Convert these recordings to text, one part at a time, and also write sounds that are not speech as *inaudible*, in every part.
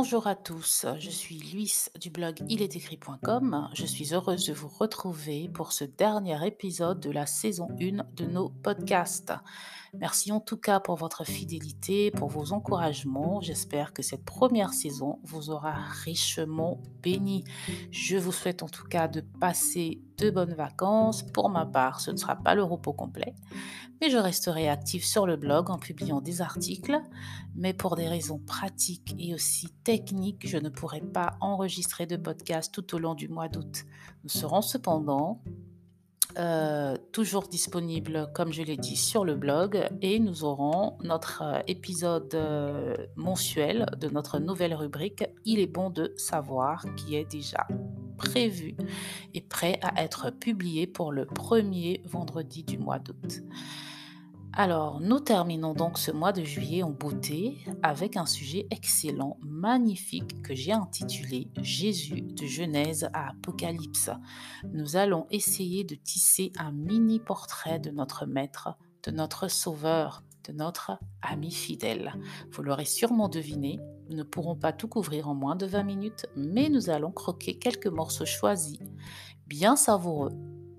Bonjour à tous, je suis Luis du blog ilestécrit.com. Je suis heureuse de vous retrouver pour ce dernier épisode de la saison 1 de nos podcasts. Merci en tout cas pour votre fidélité, pour vos encouragements. J'espère que cette première saison vous aura richement béni. Je vous souhaite en tout cas de passer de bonnes vacances. Pour ma part, ce ne sera pas le repos complet, mais je resterai active sur le blog en publiant des articles. Mais pour des raisons pratiques et aussi techniques, je ne pourrai pas enregistrer de podcast tout au long du mois d'août. Nous serons cependant euh, toujours disponible, comme je l'ai dit, sur le blog et nous aurons notre euh, épisode euh, mensuel de notre nouvelle rubrique Il est bon de savoir qui est déjà prévu et prêt à être publié pour le premier vendredi du mois d'août. Alors, nous terminons donc ce mois de juillet en beauté avec un sujet excellent, magnifique que j'ai intitulé Jésus de Genèse à Apocalypse. Nous allons essayer de tisser un mini portrait de notre Maître, de notre Sauveur, de notre ami fidèle. Vous l'aurez sûrement deviné, nous ne pourrons pas tout couvrir en moins de 20 minutes, mais nous allons croquer quelques morceaux choisis, bien savoureux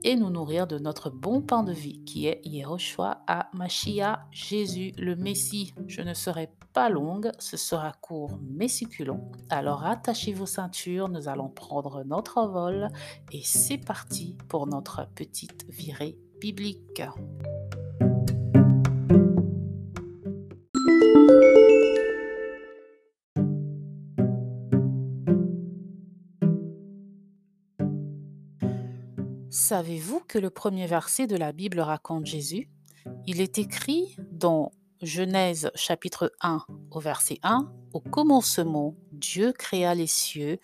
et nous nourrir de notre bon pain de vie qui est Yehoshua à Machia, Jésus le Messie. Je ne serai pas longue, ce sera court mais succulent. Alors attachez vos ceintures, nous allons prendre notre vol et c'est parti pour notre petite virée biblique. Savez-vous que le premier verset de la Bible raconte Jésus? Il est écrit dans Genèse chapitre 1 au verset 1 Au commencement, Dieu créa les cieux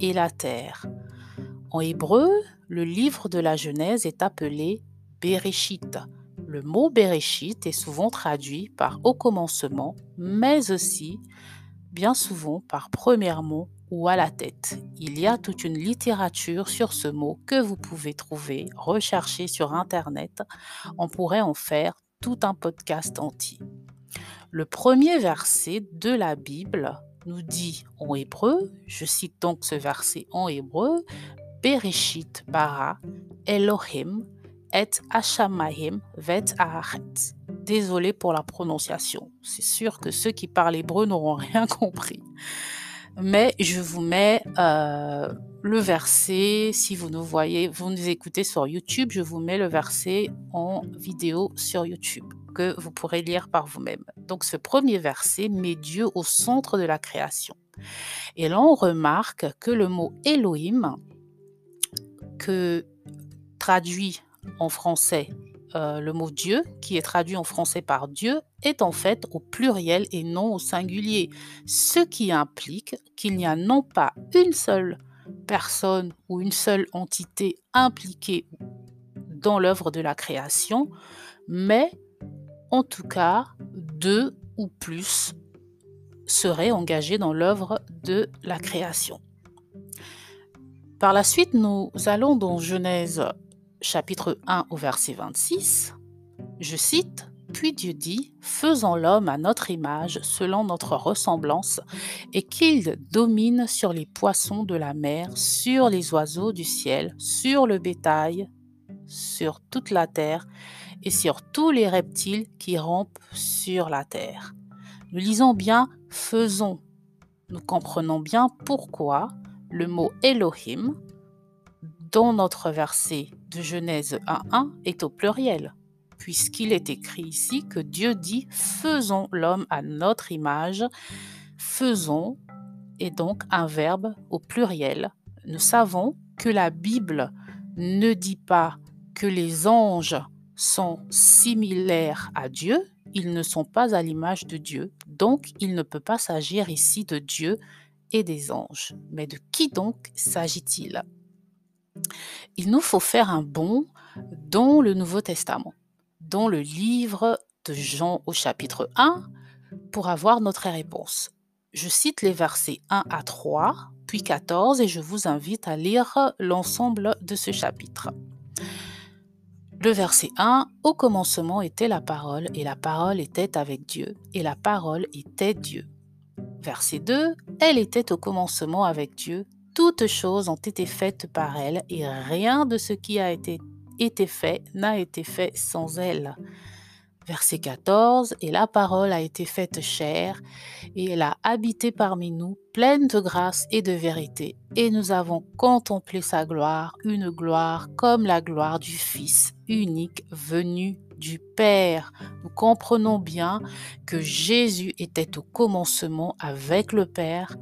et la terre. En hébreu, le livre de la Genèse est appelé Bereshit. Le mot Bereshit est souvent traduit par au commencement, mais aussi bien souvent par premièrement ou à la tête. Il y a toute une littérature sur ce mot que vous pouvez trouver, rechercher sur Internet. On pourrait en faire tout un podcast entier. Le premier verset de la Bible nous dit en hébreu, je cite donc ce verset en hébreu, Bereshit bara Elohim et Hashamayim vet Aharet. Désolé pour la prononciation. C'est sûr que ceux qui parlent hébreu n'auront rien *laughs* compris mais je vous mets euh, le verset, si vous nous voyez, vous nous écoutez sur YouTube, je vous mets le verset en vidéo sur YouTube que vous pourrez lire par vous-même. Donc ce premier verset met Dieu au centre de la création. Et là, on remarque que le mot Elohim, que traduit en français euh, le mot Dieu, qui est traduit en français par Dieu, est en fait au pluriel et non au singulier, ce qui implique qu'il n'y a non pas une seule personne ou une seule entité impliquée dans l'œuvre de la création, mais en tout cas deux ou plus seraient engagés dans l'œuvre de la création. Par la suite, nous allons dans Genèse chapitre 1 au verset 26, je cite, Puis Dieu dit, Faisons l'homme à notre image, selon notre ressemblance, et qu'il domine sur les poissons de la mer, sur les oiseaux du ciel, sur le bétail, sur toute la terre, et sur tous les reptiles qui rampent sur la terre. Nous lisons bien faisons. Nous comprenons bien pourquoi le mot Elohim, dans notre verset de Genèse 1.1 est au pluriel, puisqu'il est écrit ici que Dieu dit faisons l'homme à notre image. Faisons est donc un verbe au pluriel. Nous savons que la Bible ne dit pas que les anges sont similaires à Dieu, ils ne sont pas à l'image de Dieu, donc il ne peut pas s'agir ici de Dieu et des anges. Mais de qui donc s'agit-il? Il nous faut faire un bond dans le Nouveau Testament, dans le livre de Jean au chapitre 1, pour avoir notre réponse. Je cite les versets 1 à 3, puis 14, et je vous invite à lire l'ensemble de ce chapitre. Le verset 1, Au commencement était la parole, et la parole était avec Dieu, et la parole était Dieu. Verset 2. Elle était au commencement avec Dieu. Toutes choses ont été faites par elle et rien de ce qui a été, fait n'a été fait sans elle. Verset 14, Et la parole a été faite chair, et elle a habité parmi nous, pleine de grâce et de vérité, et nous avons contemplé sa gloire, une gloire comme la gloire du Fils unique venu du Père. Nous comprenons bien que Jésus était au commencement avec le Père.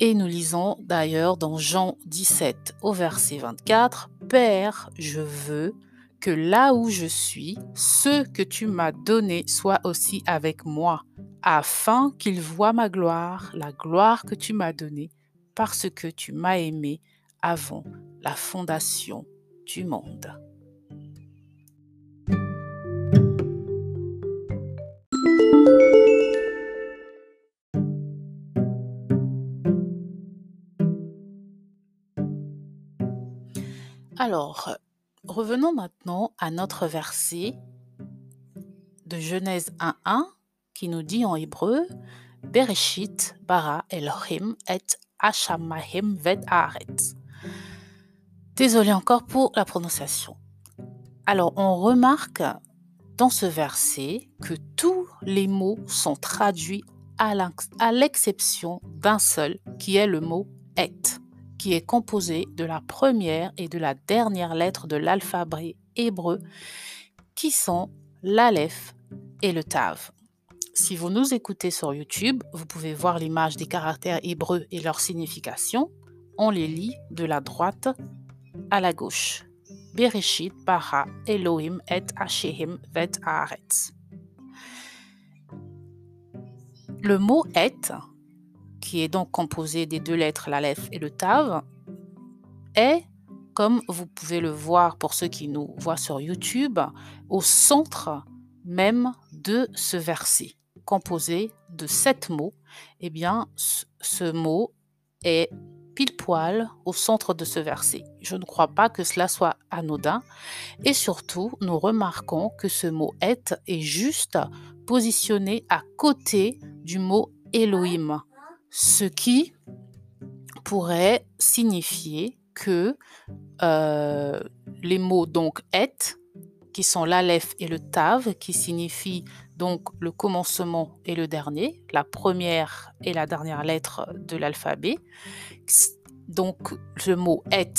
Et nous lisons d'ailleurs dans Jean 17 au verset 24, Père, je veux que là où je suis, ce que tu m'as donné soit aussi avec moi, afin qu'ils voient ma gloire, la gloire que tu m'as donnée, parce que tu m'as aimé avant la fondation du monde. Alors, Revenons maintenant à notre verset de Genèse 1.1 qui nous dit en hébreu Bereshit bara Elohim et Hashamahim ved. Désolé encore pour la prononciation. Alors, on remarque dans ce verset que tous les mots sont traduits à l'exception d'un seul, qui est le mot et qui est composé de la première et de la dernière lettre de l'alphabet hébreu, qui sont l'Aleph et le Tav. Si vous nous écoutez sur YouTube, vous pouvez voir l'image des caractères hébreux et leur signification. On les lit de la droite à la gauche. Bereshit bara Elohim et Hashehim vet Haaretz. Le mot et qui est donc composé des deux lettres, l'Aleph et le Tav, est, comme vous pouvez le voir pour ceux qui nous voient sur YouTube, au centre même de ce verset, composé de sept mots. Eh bien, ce mot est pile poil au centre de ce verset. Je ne crois pas que cela soit anodin. Et surtout, nous remarquons que ce mot est est juste positionné à côté du mot Elohim ce qui pourrait signifier que euh, les mots donc et, qui sont l'alef et le tav, qui signifient donc le commencement et le dernier, la première et la dernière lettre de l'alphabet. Donc le mot et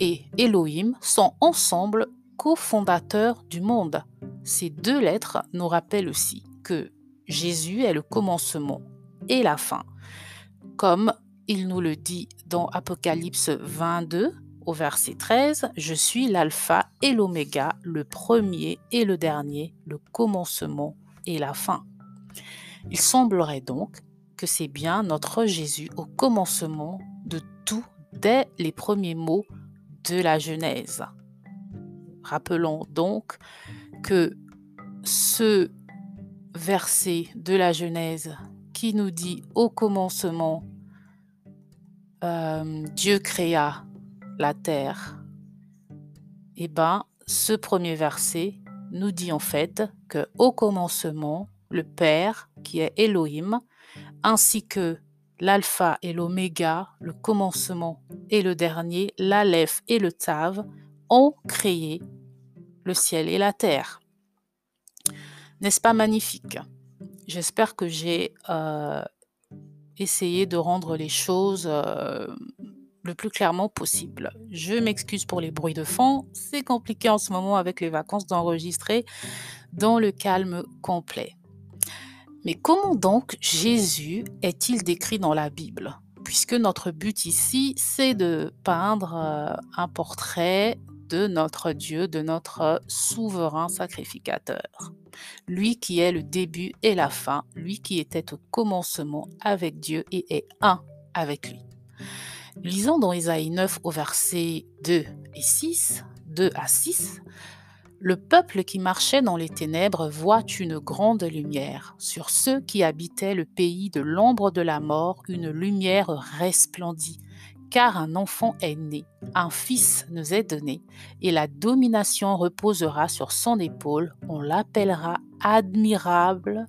et Elohim sont ensemble cofondateurs du monde. Ces deux lettres nous rappellent aussi que Jésus est le commencement et la fin comme il nous le dit dans Apocalypse 22 au verset 13, Je suis l'alpha et l'oméga, le premier et le dernier, le commencement et la fin. Il semblerait donc que c'est bien notre Jésus au commencement de tout dès les premiers mots de la Genèse. Rappelons donc que ce verset de la Genèse qui nous dit au commencement euh, Dieu créa la terre, et eh ben, ce premier verset nous dit en fait que au commencement, le Père, qui est Elohim, ainsi que l'alpha et l'oméga, le commencement et le dernier, l'Aleph et le Tav, ont créé le ciel et la terre. N'est-ce pas magnifique? J'espère que j'ai euh, essayer de rendre les choses euh, le plus clairement possible. Je m'excuse pour les bruits de fond, c'est compliqué en ce moment avec les vacances d'enregistrer dans le calme complet. Mais comment donc Jésus est-il décrit dans la Bible? Puisque notre but ici, c'est de peindre euh, un portrait de notre Dieu, de notre souverain sacrificateur. Lui qui est le début et la fin, lui qui était au commencement avec Dieu et est un avec lui. Lisons dans Isaïe 9 au verset 2 et 6, 2 à 6, le peuple qui marchait dans les ténèbres voit une grande lumière. Sur ceux qui habitaient le pays de l'ombre de la mort, une lumière resplendit car un enfant est né, un fils nous est donné, et la domination reposera sur son épaule. On l'appellera admirable,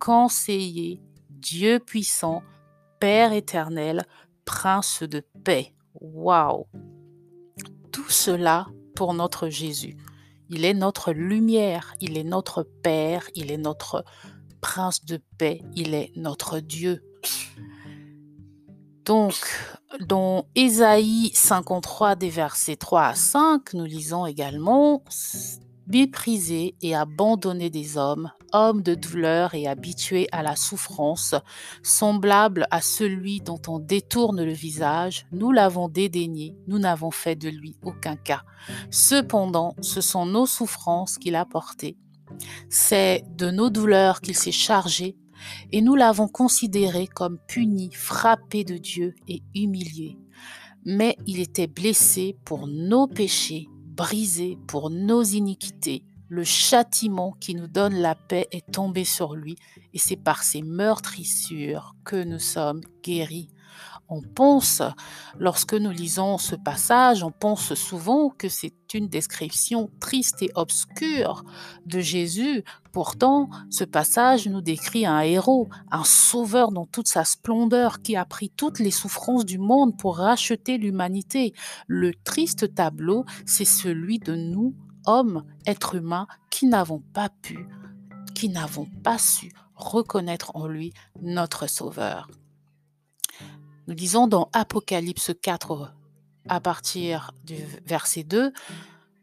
conseiller, Dieu puissant, Père éternel, Prince de paix. Waouh Tout cela pour notre Jésus. Il est notre lumière, il est notre Père, il est notre Prince de paix, il est notre Dieu. Donc, dans Ésaïe 53 des versets 3 à 5, nous lisons également méprisé et abandonné des hommes, homme de douleur et habitué à la souffrance, semblable à celui dont on détourne le visage, nous l'avons dédaigné, nous n'avons fait de lui aucun cas. Cependant, ce sont nos souffrances qu'il a portées. C'est de nos douleurs qu'il s'est chargé, et nous l'avons considéré comme puni, frappé de Dieu et humilié. Mais il était blessé pour nos péchés, brisé pour nos iniquités. Le châtiment qui nous donne la paix est tombé sur lui, et c'est par ses meurtrissures que nous sommes guéris on pense, lorsque nous lisons ce passage, on pense souvent que c'est une description triste et obscure de Jésus. Pourtant, ce passage nous décrit un héros, un sauveur dans toute sa splendeur qui a pris toutes les souffrances du monde pour racheter l'humanité. Le triste tableau, c'est celui de nous, hommes, êtres humains, qui n'avons pas pu, qui n'avons pas su reconnaître en lui notre sauveur. Nous disons dans Apocalypse 4 à partir du verset 2,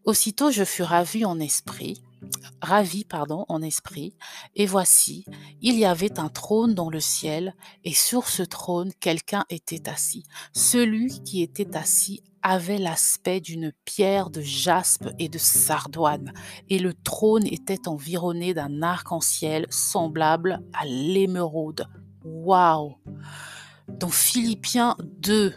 Aussitôt je fus ravi en esprit, ravi pardon en esprit, et voici, il y avait un trône dans le ciel, et sur ce trône quelqu'un était assis. Celui qui était assis avait l'aspect d'une pierre de jaspe et de sardoine, et le trône était environné d'un arc-en-ciel semblable à l'émeraude. Waouh dans Philippiens 2,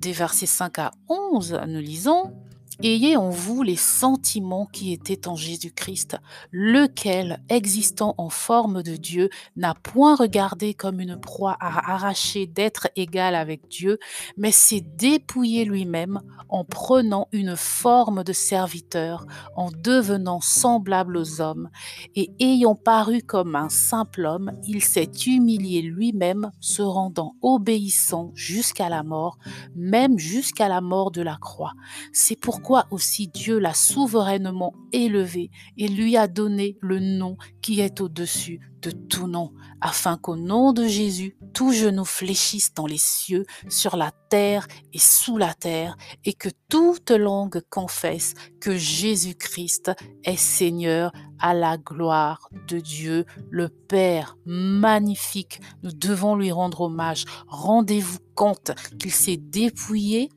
des versets 5 à 11, nous lisons Ayez en vous les sentiments qui étaient en Jésus-Christ, lequel, existant en forme de Dieu, n'a point regardé comme une proie à arracher d'être égal avec Dieu, mais s'est dépouillé lui-même en prenant une forme de serviteur, en devenant semblable aux hommes, et ayant paru comme un simple homme, il s'est humilié lui-même, se rendant obéissant jusqu'à la mort, même jusqu'à la mort de la croix. C'est pourquoi aussi Dieu l'a souverainement élevé et lui a donné le nom qui est au-dessus de tout nom, afin qu'au nom de Jésus, tout genou fléchisse dans les cieux, sur la terre et sous la terre, et que toute langue confesse que Jésus-Christ est Seigneur à la gloire de Dieu le Père. Magnifique, nous devons lui rendre hommage. Rendez-vous compte qu'il s'est dépouillé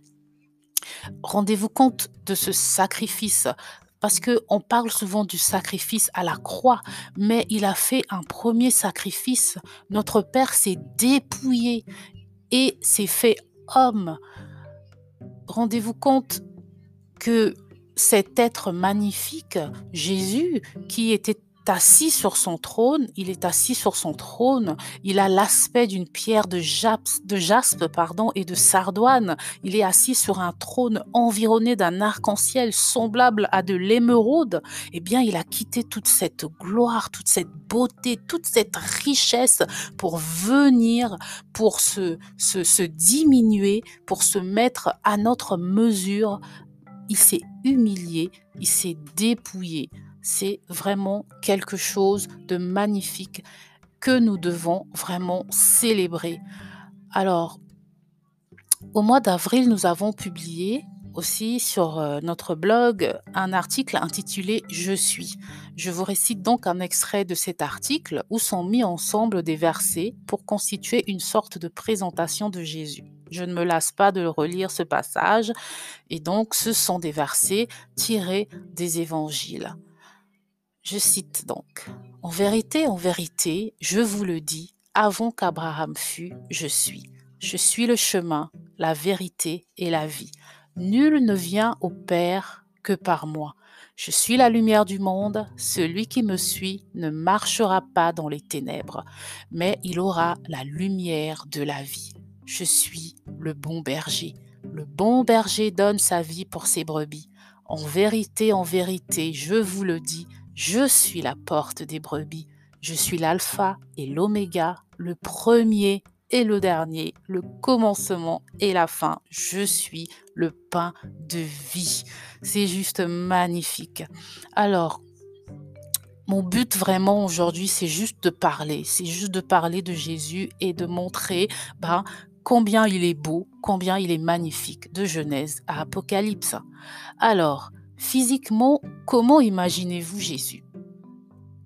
Rendez-vous compte de ce sacrifice parce que on parle souvent du sacrifice à la croix, mais il a fait un premier sacrifice. Notre Père s'est dépouillé et s'est fait homme. Rendez-vous compte que cet être magnifique, Jésus, qui était assis sur son trône, il est assis sur son trône, il a l'aspect d'une pierre de jaspe, pardon, et de sardoine, il est assis sur un trône environné d'un arc-en-ciel semblable à de l'émeraude, eh bien il a quitté toute cette gloire, toute cette beauté, toute cette richesse pour venir, pour se, se diminuer, pour se mettre à notre mesure. Il s'est humilié, il s'est dépouillé c'est vraiment quelque chose de magnifique que nous devons vraiment célébrer. Alors, au mois d'avril, nous avons publié aussi sur euh, notre blog un article intitulé Je suis. Je vous récite donc un extrait de cet article où sont mis ensemble des versets pour constituer une sorte de présentation de Jésus. Je ne me lasse pas de relire ce passage et donc ce sont des versets tirés des évangiles. Je cite donc, En vérité, en vérité, je vous le dis, avant qu'Abraham fût, je suis. Je suis le chemin, la vérité et la vie. Nul ne vient au Père que par moi. Je suis la lumière du monde, celui qui me suit ne marchera pas dans les ténèbres, mais il aura la lumière de la vie. Je suis le bon berger. Le bon berger donne sa vie pour ses brebis. En vérité, en vérité, je vous le dis, je suis la porte des brebis. Je suis l'alpha et l'oméga, le premier et le dernier, le commencement et la fin. Je suis le pain de vie. C'est juste magnifique. Alors, mon but vraiment aujourd'hui, c'est juste de parler, c'est juste de parler de Jésus et de montrer ben, combien il est beau, combien il est magnifique, de Genèse à Apocalypse. Alors, physiquement, comment imaginez-vous Jésus?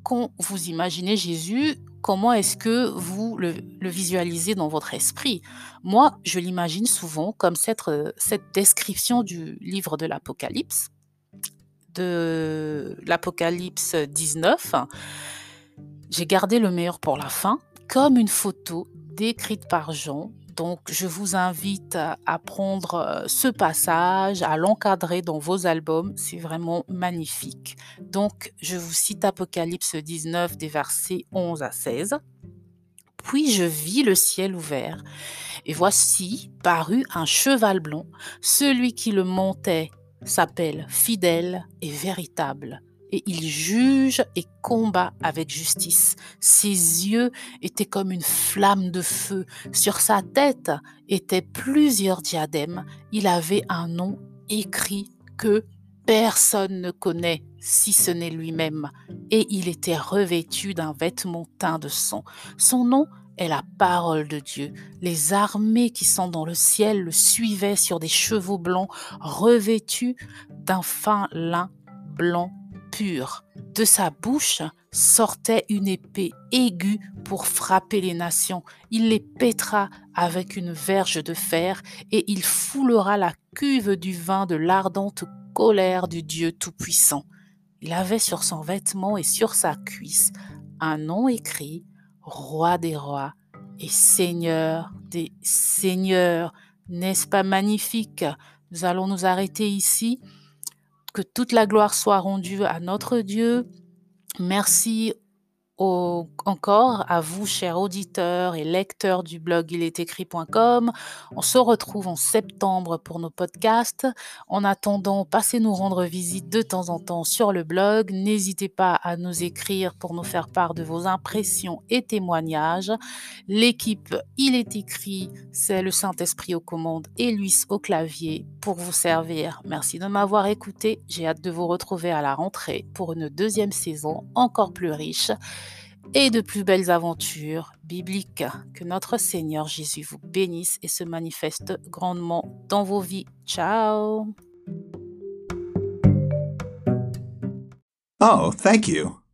Quand vous imaginez Jésus, comment est-ce que vous le, visualisez dans votre esprit? Moi, je l'imagine souvent comme cette, euh, cette description du livre de l'Apocalypse, de l'Apocalypse 19. J'ai gardé le meilleur pour la fin, comme une photo décrite par Jean donc, je vous invite à prendre euh, ce passage, à l'encadrer dans vos albums. C'est vraiment magnifique. Donc, je vous cite Apocalypse 19 des versets 11 à 16. Puis je vis le ciel ouvert, et voici parut un cheval blanc. Celui qui le montait s'appelle fidèle et véritable il juge et combat avec justice. Ses yeux étaient comme une flamme de feu. Sur sa tête étaient plusieurs diadèmes. Il avait un nom écrit que personne ne connaît si ce n'est lui-même. Et il était revêtu d'un vêtement teint de sang. Son nom est la parole de Dieu. Les armées qui sont dans le ciel le suivaient sur des chevaux blancs revêtus d'un fin lin blanc de sa bouche sortait une épée aiguë pour frapper les nations. Il les pétra avec une verge de fer et il foulera la cuve du vin de l'ardente colère du Dieu Tout-Puissant. Il avait sur son vêtement et sur sa cuisse un nom écrit Roi des rois et Seigneur des seigneurs. N'est-ce pas magnifique? Nous allons nous arrêter ici que toute la gloire soit rendue à notre Dieu. Merci encore à vous, chers auditeurs et lecteurs du blog écrit.com. On se retrouve en septembre pour nos podcasts. En attendant, passez nous rendre visite de temps en temps sur le blog. N'hésitez pas à nous écrire pour nous faire part de vos impressions et témoignages. L'équipe Il est écrit, c'est le Saint-Esprit aux commandes et Luis au clavier pour vous servir. Merci de m'avoir écouté. J'ai hâte de vous retrouver à la rentrée pour une deuxième saison encore plus riche et de plus belles aventures bibliques. Que notre Seigneur Jésus vous bénisse et se manifeste grandement dans vos vies. Ciao. Oh, thank you.